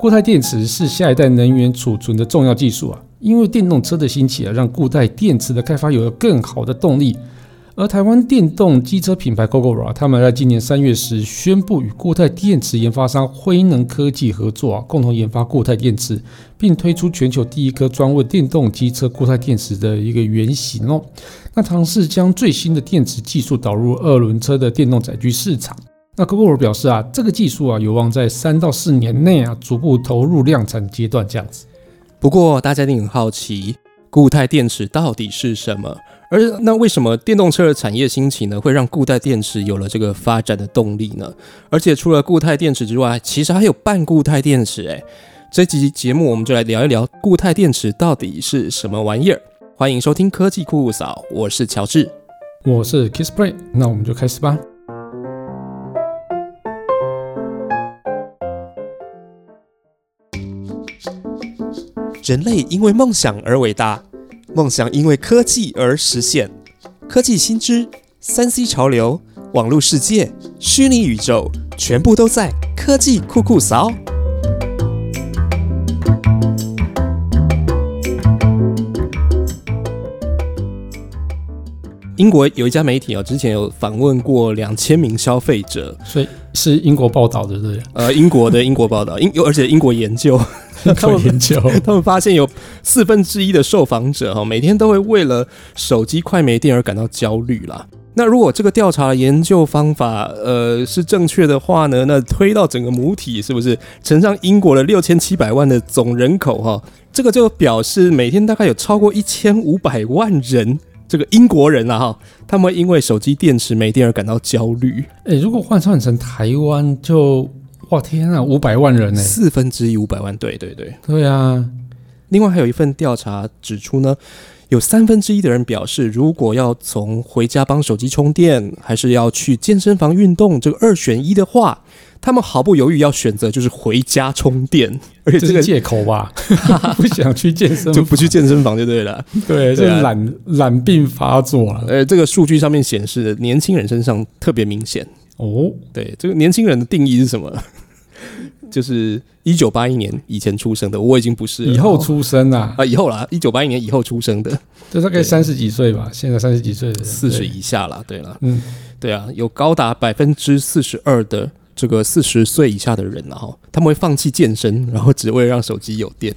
固态电池是下一代能源储存的重要技术啊。因为电动车的兴起啊，让固态电池的开发有了更好的动力。而台湾电动机车品牌 Gogoro 他们在今年三月时宣布与固态电池研发商辉能科技合作啊，共同研发固态电池，并推出全球第一颗专为电动机车固态电池的一个原型哦。那尝试将最新的电池技术导入二轮车的电动载具市场。那 Gogoro 表示啊，这个技术啊有望在三到四年内啊逐步投入量产阶段这样子。不过大家一定很好奇，固态电池到底是什么？而那为什么电动车的产业兴起呢，会让固态电池有了这个发展的动力呢？而且除了固态电池之外，其实还有半固态电池。诶，这集节目我们就来聊一聊固态电池到底是什么玩意儿。欢迎收听科技酷酷嫂，我是乔治，我是 Kissplay，那我们就开始吧。人类因为梦想而伟大。梦想因为科技而实现，科技新知、三 C 潮流、网络世界、虚拟宇宙，全部都在科技酷酷扫。英国有一家媒体哦，之前有访问过两千名消费者，所以是英国报道的，对不对？呃，英国的英国报道，英而且英国研究。他们研究，他们发现有四分之一的受访者哈，每天都会为了手机快没电而感到焦虑啦。那如果这个调查研究方法呃是正确的话呢，那推到整个母体是不是乘上英国的六千七百万的总人口哈，这个就表示每天大概有超过一千五百万人这个英国人啊哈，他们因为手机电池没电而感到焦虑。哎，如果换算成台湾就。哇天啊，五百万人呢，四分之一五百万，对对对，对啊。另外还有一份调查指出呢，有三分之一的人表示，如果要从回家帮手机充电，还是要去健身房运动，这个二选一的话，他们毫不犹豫要选择就是回家充电。而且这个借口吧，不想去健身就不去健身房就对了。对，这懒懒病发作了。呃，这个数据上面显示，年轻人身上特别明显。哦，对，这个年轻人的定义是什么？就是一九八一年以前出生的，我已经不是以后出生啊？啊，以后啦，一九八一年以后出生的，就大概三十几岁吧，现在三十几岁的四十以下了。对了，嗯，对啊，有高达百分之四十二的这个四十岁以下的人，然后他们会放弃健身，然后只为了让手机有电，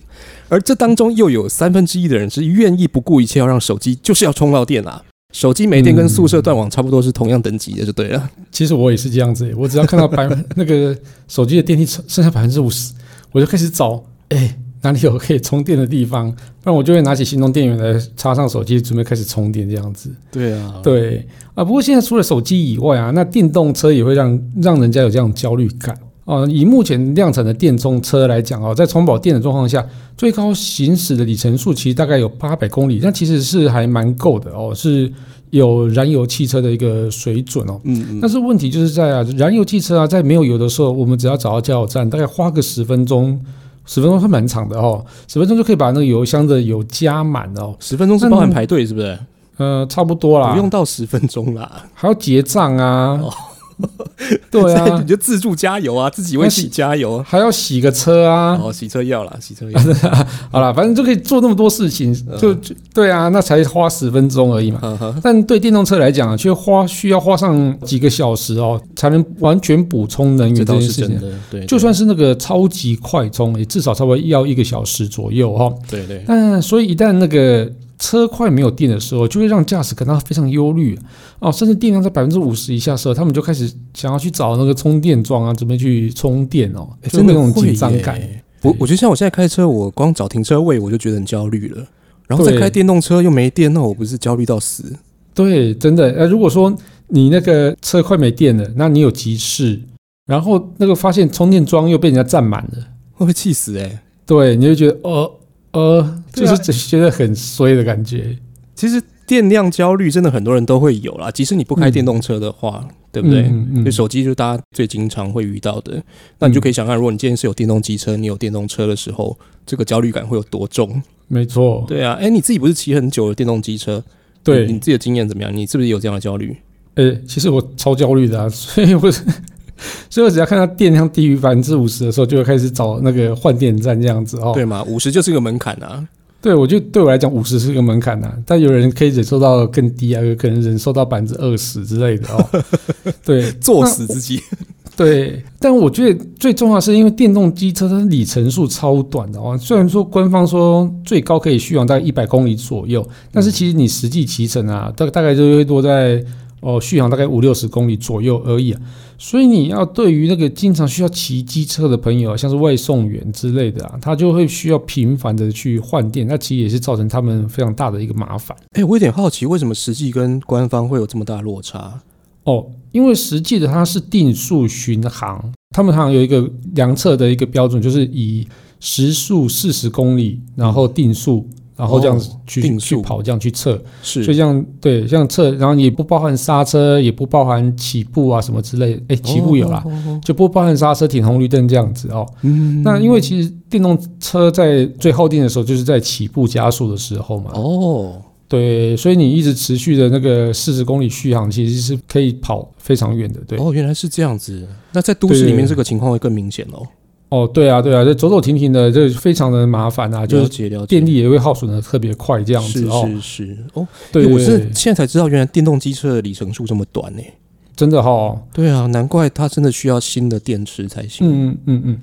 而这当中又有三分之一的人是愿意不顾一切要让手机就是要充到电啊。手机没电跟宿舍断网差不多是同样等级的就对了。其实我也是这样子，我只要看到百 那个手机的电力剩下百分之五十，我就开始找，哎，哪里有可以充电的地方？不然我就会拿起行动电源来插上手机，准备开始充电这样子。对啊，对啊。不过现在除了手机以外啊，那电动车也会让让人家有这样焦虑感啊。以目前量产的电动车来讲哦，在充饱电的状况下，最高行驶的里程数其实大概有八百公里，那其实是还蛮够的哦，是。有燃油汽车的一个水准哦，嗯嗯，但是问题就是在啊，燃油汽车啊，在没有油的时候，我们只要找到加油站，大概花个十分钟，十分钟还蛮长的哦，十分钟就可以把那个油箱的油加满哦，十分钟是包含排队是不是？呃，差不多啦，不用到十分钟啦，还要结账啊。对啊，你就自助加油啊，自己为自己加油，还要洗个车啊。哦，洗车要了，洗车要。好了，反正就可以做那么多事情，就对啊，那才花十分钟而已嘛。但对电动车来讲，却花需要花上几个小时哦，才能完全补充能源这件事情。对，就算是那个超级快充，也至少差不多要一个小时左右哈。对对。但所以一旦那个。车快没有电的时候，就会让驾驶感到非常忧虑哦，甚至电量在百分之五十以下的时候，他们就开始想要去找那个充电桩啊，准备去充电哦，真的那种紧张感。我我觉得像我现在开车，我光找停车位我就觉得很焦虑了，然后再开电动车又没电，那我不是焦虑到死？对，真的。呃，如果说你那个车快没电了，那你有急事，然后那个发现充电桩又被人家占满了，会不会气死？哎，对，你就觉得哦。呃，就是只觉得很衰的感觉。其实电量焦虑真的很多人都会有啦，即使你不开电动车的话，对不对？就手机就是大家最经常会遇到的。那你就可以想看，如果你今天是有电动机车，你有电动车的时候，这个焦虑感会有多重？没错，对啊。哎，你自己不是骑很久的电动机车？对，你自己的经验怎么样？你是不是有这样的焦虑？呃，其实我超焦虑的啊，所以我 所以我只要看到电量低于百分之五十的时候，就会开始找那个换电站这样子哦。对嘛，五十就是个门槛啊。对，我觉得对我来讲，五十是个门槛呐、但有人可以忍受到更低啊，有可能忍受到百分之二十之类的哦。对，作死自己。对，但我觉得最重要的是，因为电动机车它的里程数超短的哦。虽然说官方说最高可以续航大概一百公里左右，但是其实你实际骑乘啊，大大概就会多在哦续航大概五六十公里左右而已啊。所以你要对于那个经常需要骑机车的朋友啊，像是外送员之类的啊，他就会需要频繁的去换电，那其实也是造成他们非常大的一个麻烦。哎、我有点好奇，为什么实际跟官方会有这么大落差？哦，因为实际的它是定速巡航，他们好像有一个量测的一个标准，就是以时速四十公里，然后定速，然后这样子哦去、去跑，这样去测，是所以这样对，这样测，然后也不包含刹车，也不包含起步啊什么之类的，哎，起步有啦，就不包含刹车、停红绿灯这样子哦。嗯那因为其实电动车在最耗电的时候，就是在起步加速的时候嘛，哦，对，所以你一直持续的那个四十公里续航，其实是可以跑非常远的，对。哦，原来是这样子。那在都市里面，对这个情况会更明显哦。哦，对啊，对啊，这走走停停的，这非常的麻烦啊，就是电力也会耗损的特别快，这样子哦。是是哦，对我是，现在才知道，原来电动机车的里程数这么短呢。真的哈、哦，对啊，难怪它真的需要新的电池才行。嗯嗯嗯嗯，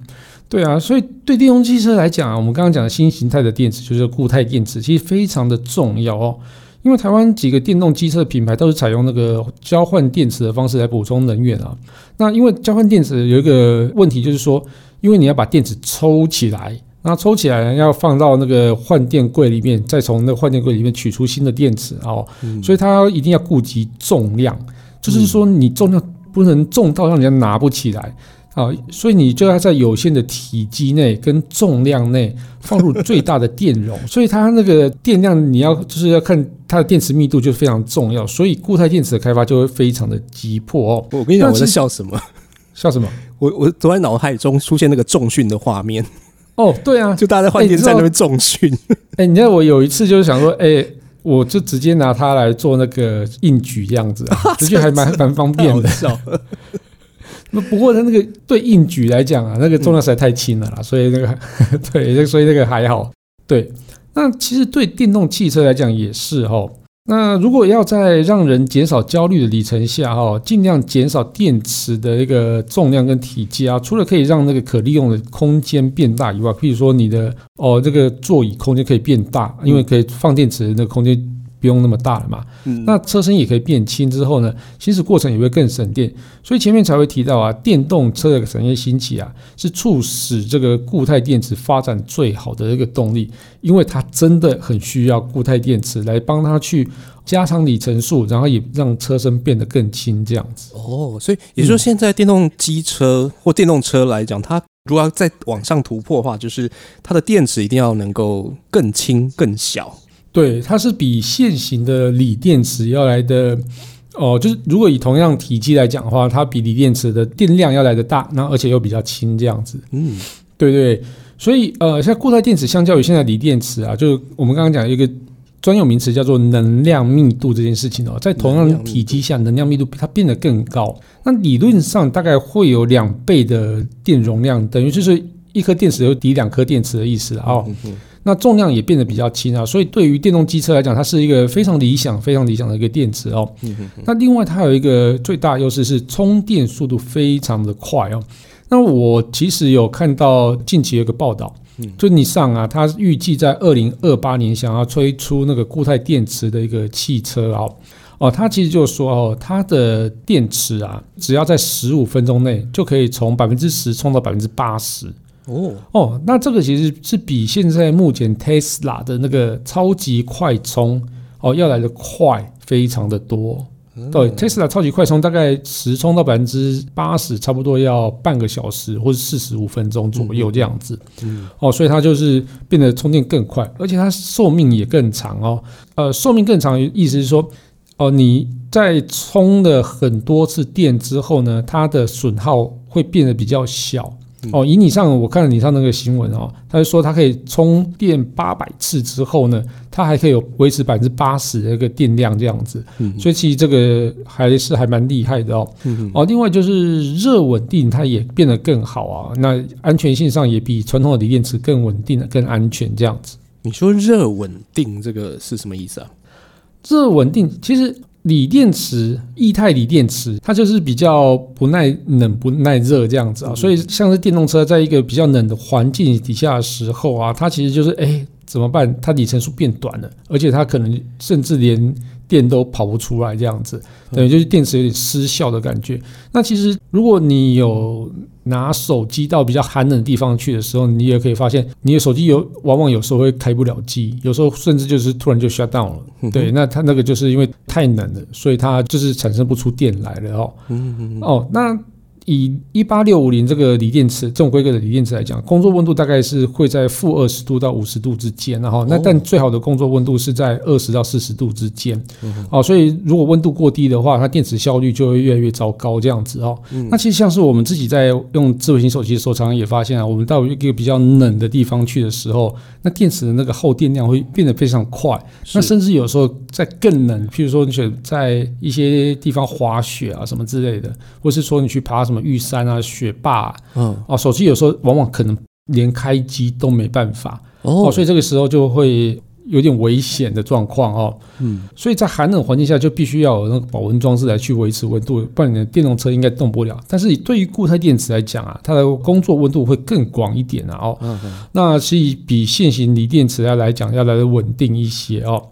对啊，所以对电动汽车来讲啊，我们刚刚讲的新形态的电池就是固态电池，其实非常的重要哦。因为台湾几个电动机车品牌都是采用那个交换电池的方式来补充能源啊。那因为交换电池有一个问题，就是说，因为你要把电池抽起来，那抽起来要放到那个换电柜里面，再从那个换电柜里面取出新的电池哦，嗯所以它一定要顾及重量，就是说你重量不能重到让人家拿不起来。啊，所以你就要在有限的体积内跟重量内放入最大的电容，所以它那个电量你要就是要看它的电池密度就非常重要，所以固态电池的开发就会非常的急迫哦。我跟你讲，我在笑什么？笑什么？我我昨天脑海中出现那个重训的画面，哦，对啊，就大家在换电站那边重训。哎、你知道我有一次就是想说，哎、我就直接拿它来做那个硬举这样子啊，我觉得还蛮蛮方便的。那不过它那个对硬举来讲啊，那个重量实在太轻了啦，所以那个对，那所以那个还好。对，那其实对电动汽车来讲也是哈。那如果要在让人减少焦虑的里程下哈，尽量减少电池的一个重量跟体积啊，除了可以让那个可利用的空间变大以外，譬如说你的哦这个座椅空间可以变大，因为可以放电池那个空间不用那么大了嘛。嗯那车身也可以变轻之后呢，行驶过程也会更省电，所以前面才会提到啊，电动车的产业兴起啊，是促使这个固态电池发展最好的一个动力，因为它真的很需要固态电池来帮它去加长里程数，然后也让车身变得更轻，这样子。哦，所以也就是说，现在电动机车或电动车来讲，它如果要再往上突破的话，就是它的电池一定要能够更轻、更小。对，它是比现行的锂电池要来的。哦，就是如果以同样体积来讲的话，它比锂电池的电量要来的大，然后而且又比较轻，这样子。嗯，对对，所以呃，像固态电池相较于现在锂电池啊，就是我们刚刚讲有一个专有名词叫做能量密度这件事情哦，在同样体积下，能量密度它变得更高。那理论上大概会有两倍的电容量，等于就是一颗电池有抵两颗电池的意思啦哦。那重量也变得比较轻啊，所以对于电动机车来讲，它是一个非常理想、非常理想的一个电池哦。嗯哼哼那另外它有一个最大优势是充电速度非常的快哦。那我其实有看到近期有个报道，嗯就你上啊，它预计在二零二八年想要推出那个固态电池的一个汽车哦。哦，它其实就说哦，它的电池啊，只要在十五分钟内就可以从百分之十充到百分之八十。哦，哦，那这个其实是比现在目前 Tesla 的那个超级快充哦要来的快非常的多。对，Tesla 超级快充大概十充到百分之八十，差不多要半个小时或者四十五分钟左右这样子。嗯哦，所以它就是变得充电更快，而且它寿命也更长哦。呃，寿命更长，意思是说，哦，你在充了很多次电之后呢，它的损耗会变得比较小。哦，以你上我看了你上那个新闻哦，他就说它可以充电八百次之后呢，它还可以有维持百分之八十的一个电量这样子，嗯所以其实这个还是还蛮厉害的哦。嗯哦，另外就是热稳定，它也变得更好啊，那安全性上也比传统的锂电池更稳定、更安全这样子。你说热稳定这个是什么意思啊？热稳定其实。锂电池、液态锂电池，它就是比较不耐冷、不耐热这样子啊，所以像是电动车，在一个比较冷的环境底下的时候啊，它其实就是哎怎么办？它里程数变短了，而且它可能甚至连电都跑不出来这样子，等于就是电池有点失效的感觉。那其实如果你有拿手机到比较寒冷的地方去的时候，你也可以发现，你的手机有往往有时候会开不了机，有时候甚至就是突然就 shut down 了。嗯对，那它那个就是因为太冷了，所以它就是产生不出电来了哦。嗯嗯哦，那以一八六五零这个锂电池这种规格的锂电池来讲，工作温度大概是会在负二十度到五十度之间，然后那哦但最好的工作温度是在二十到四十度之间。嗯哦，所以如果温度过低的话，它电池效率就会越来越糟糕这样子哦。嗯那其实像是我们自己在用智慧型手机的时候，常常也发现啊，我们到一个比较冷的地方去的时候，那电池的那个耗电量会变得非常快。那甚至有时候在更冷，譬如说你选在一些地方滑雪啊什么之类的，或是说你去爬什么玉山啊、雪霸啊，嗯哦，手机有时候往往可能连开机都没办法哦哦所以这个时候就会有点危险的状况哦。嗯所以在寒冷环境下就必须要有那个保温装置来去维持温度，不然你的电动车应该动不了。但是对于固态电池来讲啊，它的工作温度会更广一点啊哦。嗯嗯那是比现行锂电池要来讲要来的稳定一些哦。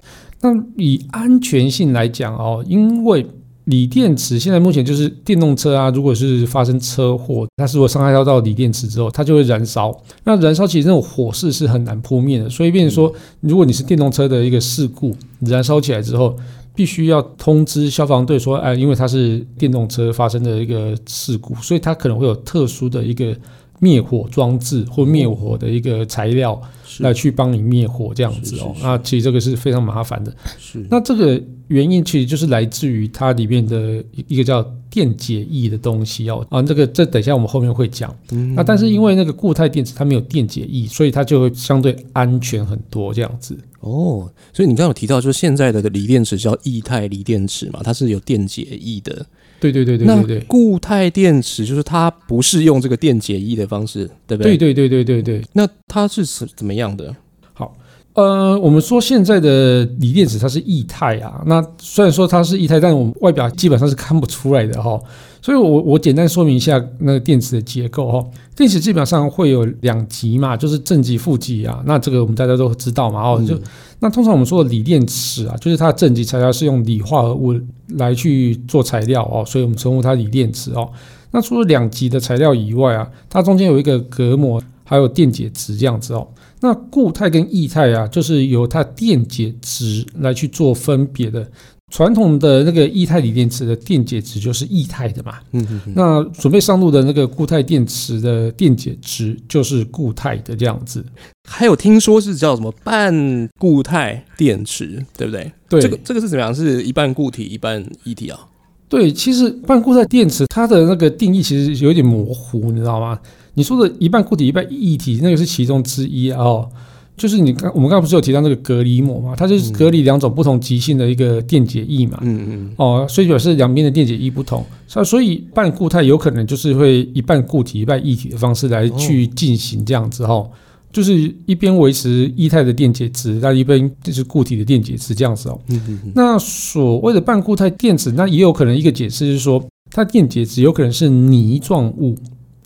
那以安全性来讲哦，因为锂电池现在目前就是电动车啊，如果是发生车祸，它如果伤害到到锂电池之后，它就会燃烧。那燃烧其实那种火势是很难扑灭的，所以变成说，如果你是电动车的一个事故，燃烧起来之后，必须要通知消防队说，哎，因为它是电动车发生的一个事故，所以它可能会有特殊的一个灭火装置或灭火的一个材料来去帮你灭火这样子哦那其实这个是非常麻烦的。是那这个原因其实就是来自于它里面的一一个叫电解液的东西哦啊，这个这等一下我们后面会讲。嗯那但是因为那个固态电池它没有电解液，所以它就会相对安全很多这样子。哦，所以你刚刚有提到，就是现在的锂电池叫液态锂电池嘛，它是有电解液的。对对对对对对。固态电池就是它不是用这个电解液的方式，对不对？对对对对对对，那它是怎怎么样的？好呃，我们说现在的锂电池它是液态啊，那虽然说它是液态，但我们外表基本上是看不出来的哈。所以我我简单说明一下那个电池的结构哈。电池基本上会有两极嘛，就是正极、负极啊。那这个我们大家都知道嘛哦，就嗯那通常我们说的锂电池啊，就是它的正极材料是用锂化合物来去做材料哦，所以我们称呼它锂电池哦。那除了两极的材料以外啊，它中间有一个隔膜，还有电解质这样子哦。那固态跟液态啊，就是由它电解质来去做分别的。传统的那个液态锂电池的电解质就是液态的嘛，嗯嗯嗯，那准备上路的那个固态电池的电解质就是固态的这样子。还有听说是叫什么半固态电池，对不对？对，这个这个是怎么样？是一半固体一半液体啊？对，其实半固态电池它的那个定义其实有点模糊，你知道吗？你说的一半固体一半液体，那个是其中之一啊哦。就是你刚我们刚刚不是有提到那个隔离膜嘛？它就是隔离两种不同极性的一个电解液嘛。嗯嗯哦，所以表示两边的电解液不同，所以所以半固态有可能就是会一半固体一半液体的方式来去进行这样子哈、哦，就是一边维持液态的电解质，那一边就是固体的电解质这样子哦。嗯嗯嗯，那所谓的半固态电子，那也有可能一个解释是说，它电解质有可能是泥状物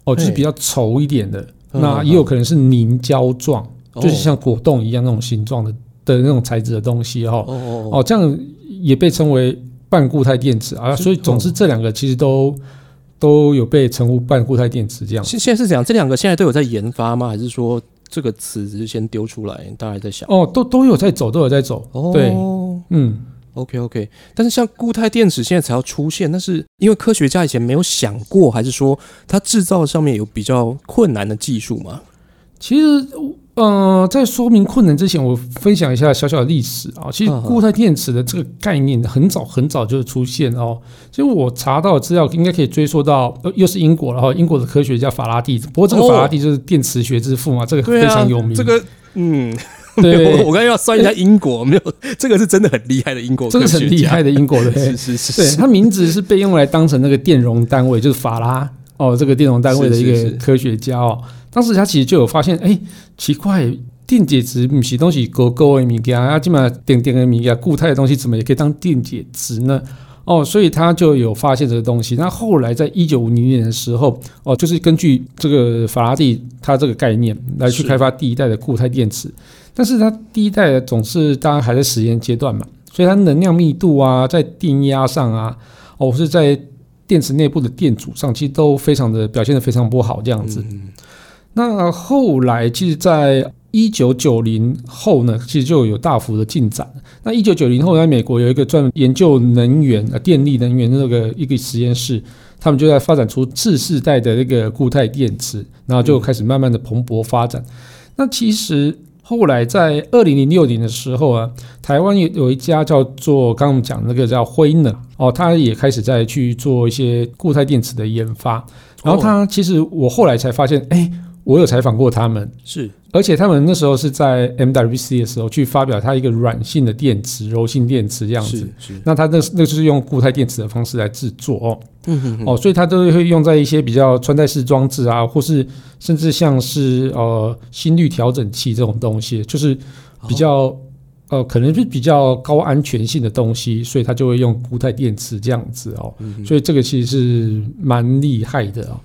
哦，就是比较稠一点的，嗯那也有可能是凝胶状，哦就是像果冻一样那种形状的的那种材质的东西哈、哦。哦哦哦，这样也被称为半固态电池啊，所以总之这两个其实都都有被称呼半固态电池这样。现现在是这样，这两个现在都有在研发吗？还是说这个词只是先丢出来，大家还在想？哦，都都有在走，都有在走。哦，对，嗯，OK OK，但是像固态电池现在才要出现，那是因为科学家以前没有想过，还是说它制造上面有比较困难的技术吗？其实呃，在说明困难之前，我分享一下小小的历史啊。其实嗯嗯固态电池的这个概念很早很早就出现哦。其实我查到的资料应该可以追溯到，呃又是英国了哈。英国的科学家法拉第，不过这个哦法拉第就是电磁学之父嘛，这个非常有名。这个嗯，对 我我刚才要算一下英国，没有这个是真的很厉害的英国这个很厉害的英国的，是是是是，对它名字是被用来当成那个电容单位，就是法拉哦，这个电容单位的一个科学家哦。当时他其实就有发现，哎，奇怪，电解质不是东西勾勾的物件，啊，基本上点点的物件，固态的东西怎么也可以当电解质呢？哦，所以他就有发现这个东西。那后来在一九五零年的时候，哦，就是根据这个法拉第他这个概念来去开发第一代的固态电池，但是它第一代总是当然还在实验阶段嘛，所以它能量密度啊，在电压上啊，哦，是在电池内部的电阻上，其实都非常的表现的非常不好这样子。那后来其实，在一九九零后呢，其实就有大幅的进展。那一九九零后，在美国有一个专门研究能源、呃电力能源的那个一个实验室，他们就在发展出次世代的那个固态电池，然后就开始慢慢的蓬勃发展。那其实后来在二零零六年的时候啊，台湾有有一家叫做刚刚我们讲那个叫辉能哦，他也开始在去做一些固态电池的研发。然后他其实我后来才发现，哎，我有采访过他们，是而且他们那时候是在 MWC 的时候去发表它一个软性的电池、柔性电池这样子是。是，那它那那就是用固态电池的方式来制作哦。嗯哼哼哦，所以它都会用在一些比较穿戴式装置啊，或是甚至像是呃心率调整器这种东西，就是比较、呃可能是比较高安全性的东西，所以它就会用固态电池这样子哦。所以这个其实是蛮厉害的哦。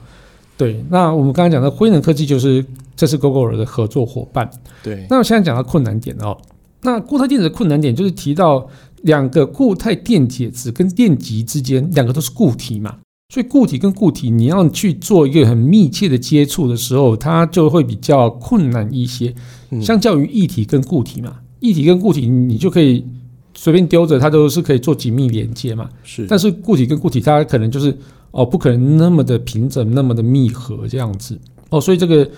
对，那我们刚刚讲的辉能科技就是这是 Google 的合作伙伴。对，那我现在讲到困难点哦，那固态电池的困难点就是提到两个固态电解质跟电极之间，两个都是固体嘛，所以固体跟固体你要去做一个很密切的接触的时候，它就会比较困难一些，嗯。相较于液体跟固体嘛，液体跟固体你就可以随便丢着，它都是可以做紧密连接嘛，是，但是固体跟固体它可能就是哦，不可能那么的平整，那么的密合这样子哦，所以这个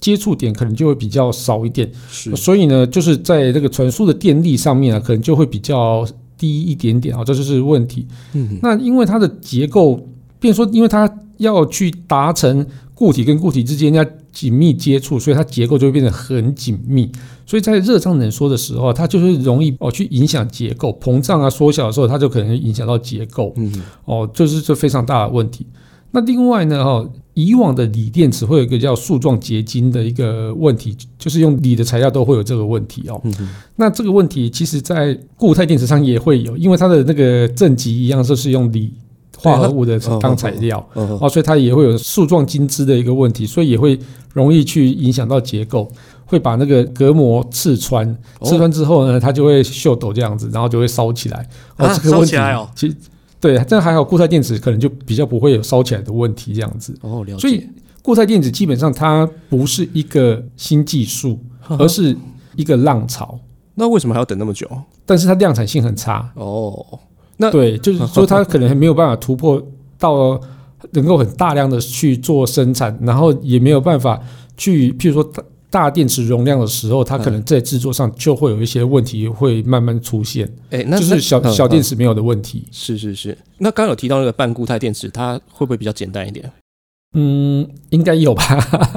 接触点可能就会比较少一点。是所以呢，就是在这个传输的电力上面啊，可能就会比较低一点点啊，这就是问题。嗯那因为它的结构，变说，因为它要去达成固体跟固体之间要紧密接触，所以它结构就会变得很紧密。所以在热胀冷缩的时候啊，它就是容易哦去影响结构，膨胀啊缩小的时候，它就可能影响到结构。嗯哦，这是这非常大的问题。那另外呢，哈、以往的锂电池会有一个叫树状结晶的一个问题，就是用锂的材料都会有这个问题哦。那这个问题其实在固态电池上也会有，因为它的那个正极一样，就是用锂化合物的对它当材料哦，所以它也会有树状金枝的一个问题，所以也会容易去影响到结构，会把那个隔膜刺穿，哦刺穿之后呢，它就会锈抖这样子，然后就会烧起来。哦，啊这个问题烧起来哦其实对，这还好，固态电池可能就比较不会有烧起来的问题这样子。哦，了解。所以固态电池基本上它不是一个新技术，而是一个浪潮，那为什么还要等那么久？但是它量产性很差。哦，那对，就 是说它可能还没有办法突破到能够很大量的去做生产，然后也没有办法去，譬如说大大电池容量的时候，它可能在制作上就会有一些问题会慢慢出现，哎，那就是小那小电嗯池没有的问题。是是是。那刚刚有提到那个半固态电池，它会不会比较简单一点？嗯，应该有吧？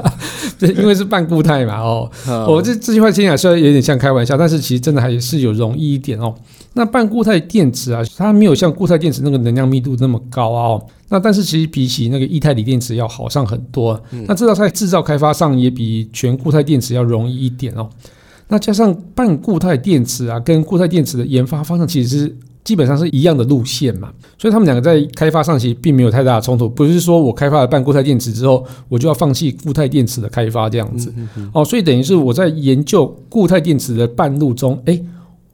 对，因为是半固态嘛，哦，哦我这这句话听起来虽然有点像开玩笑，但是其实真的还是有容易一点哦。那半固态电池啊，它没有像固态电池那个能量密度那么高啊哦。那但是其实比起那个液态锂电池要好上很多。那至少在制造开发上也比全固态电池要容易一点哦。那加上半固态电池啊，跟固态电池的研发方向其实是基本上是一样的路线嘛，所以他们两个在开发上其实并没有太大的冲突。不是说我开发了半固态电池之后，我就要放弃固态电池的开发这样子。哦，所以等于是我在研究固态电池的半路中，哎，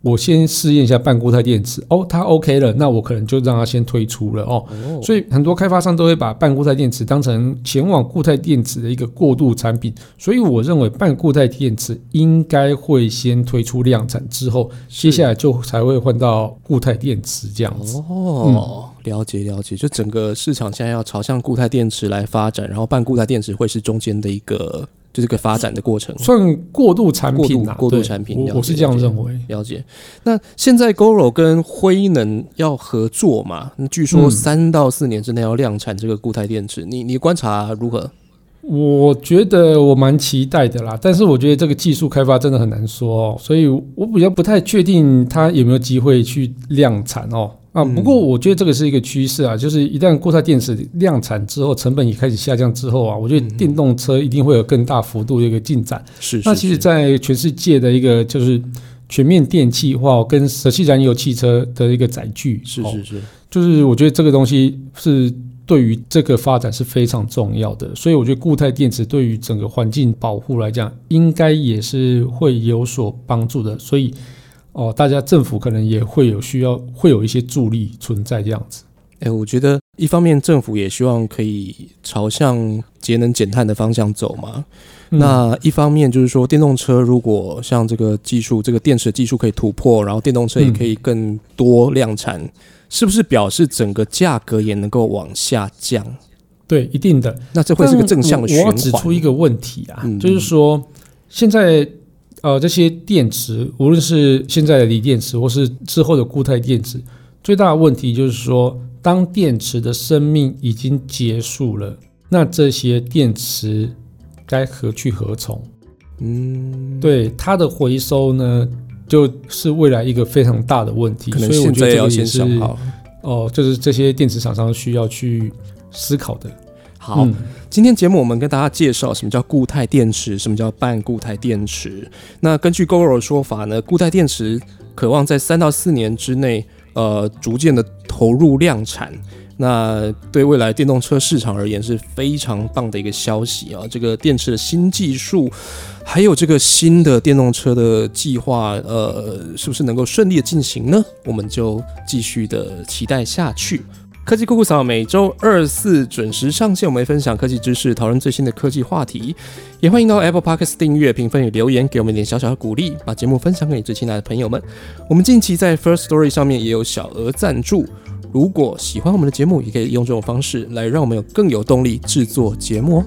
我先试验一下半固态电池，哦，它 OK 了，那我可能就让它先推出了哦。哦所以很多开发商都会把半固态电池当成前往固态电池的一个过渡产品，所以我认为半固态电池应该会先推出量产之后，接下来就才会换到固态电池这样子。哦，了解了解，就整个市场现在要朝向固态电池来发展，然后半固态电池会是中间的一个就是个发展的过程。算过渡产品啊，过渡产品我我是这样认为。了解。那现在 GoRo 跟辉能要合作嘛？那据说嗯三到四年之内要量产这个固态电池，你你观察如何？我觉得我蛮期待的啦，但是我觉得这个技术开发真的很难说哦，所以我比较不太确定它有没有机会去量产哦。啊，嗯不过我觉得这个是一个趋势啊，就是一旦固态电池量产之后，成本也开始下降之后啊，我觉得电动车一定会有更大幅度的一个进展。是那其实，在全世界的一个就是全面电气化跟舍弃燃油汽车的一个载具，哦是是是，就是我觉得这个东西是对于这个发展是非常重要的，所以我觉得固态电池对于整个环境保护来讲，应该也是会有所帮助的。所以哦，大家政府可能也会有需要，会有一些助力存在这样子。哎、我觉得一方面政府也希望可以朝向节能减碳的方向走嘛。嗯那一方面就是说，电动车如果像这个技术，这个电池技术可以突破，然后电动车也可以更多量产，是不是表示整个价格也能够往下降？对，一定的。那这会是个正向的循环。我指出一个问题啊，嗯就是说现在呃这些电池，无论是现在的锂电池或是之后的固态电池，最大的问题就是说，当电池的生命已经结束了，那这些电池该何去何从？嗯，对它的回收呢，就是未来一个非常大的问题。可能所以我现在要觉得这个也是先想好。哦，就是这些电池厂商需要去思考的。好，嗯今天节目我们跟大家介绍什么叫固态电池，什么叫半固态电池。那根据 GoRo 的说法呢，固态电池渴望在三到四年之内，呃，逐渐的投入量产。那对未来电动车市场而言是非常棒的一个消息啊！这个电池的新技术，还有这个新的电动车的计划，呃，是不是能够顺利的进行呢？我们就继续的期待下去。科技酷酷扫每周二四准时上线，我们会分享科技知识，讨论最新的科技话题。也欢迎到 Apple Podcast 订阅、评分与留言，给我们一点小小的鼓励，把节目分享给你最亲爱的朋友们。我们近期在 First Story 上面也有小额赞助，如果喜欢我们的节目，也可以用这种方式来让我们有更有动力制作节目哦。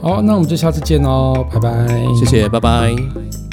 好，那我们就下次见喽，拜拜。谢谢，拜拜。